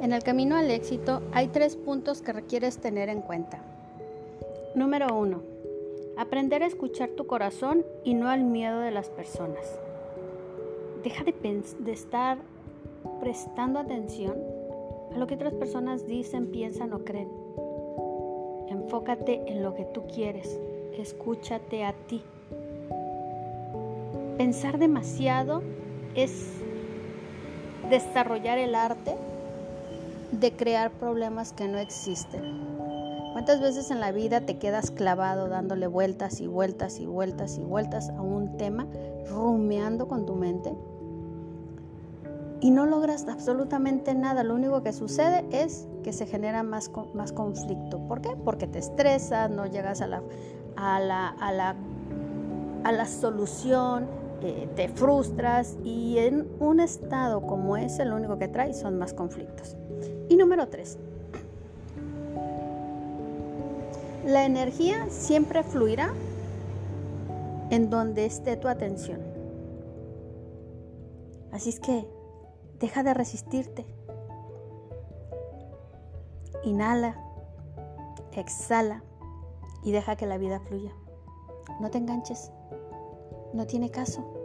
En el camino al éxito hay tres puntos que requieres tener en cuenta. Número uno, aprender a escuchar tu corazón y no al miedo de las personas. Deja de, de estar prestando atención a lo que otras personas dicen, piensan o creen. Enfócate en lo que tú quieres. Escúchate a ti. Pensar demasiado es desarrollar el arte de crear problemas que no existen. ¿Cuántas veces en la vida te quedas clavado dándole vueltas y vueltas y vueltas y vueltas a un tema, rumiando con tu mente? Y no logras absolutamente nada. Lo único que sucede es que se genera más, más conflicto. ¿Por qué? Porque te estresas, no llegas a la, a la, a la, a la solución, eh, te frustras y en un estado como ese lo único que trae son más conflictos. Y número tres, la energía siempre fluirá en donde esté tu atención. Así es que deja de resistirte. Inhala, exhala y deja que la vida fluya. No te enganches. No tiene caso.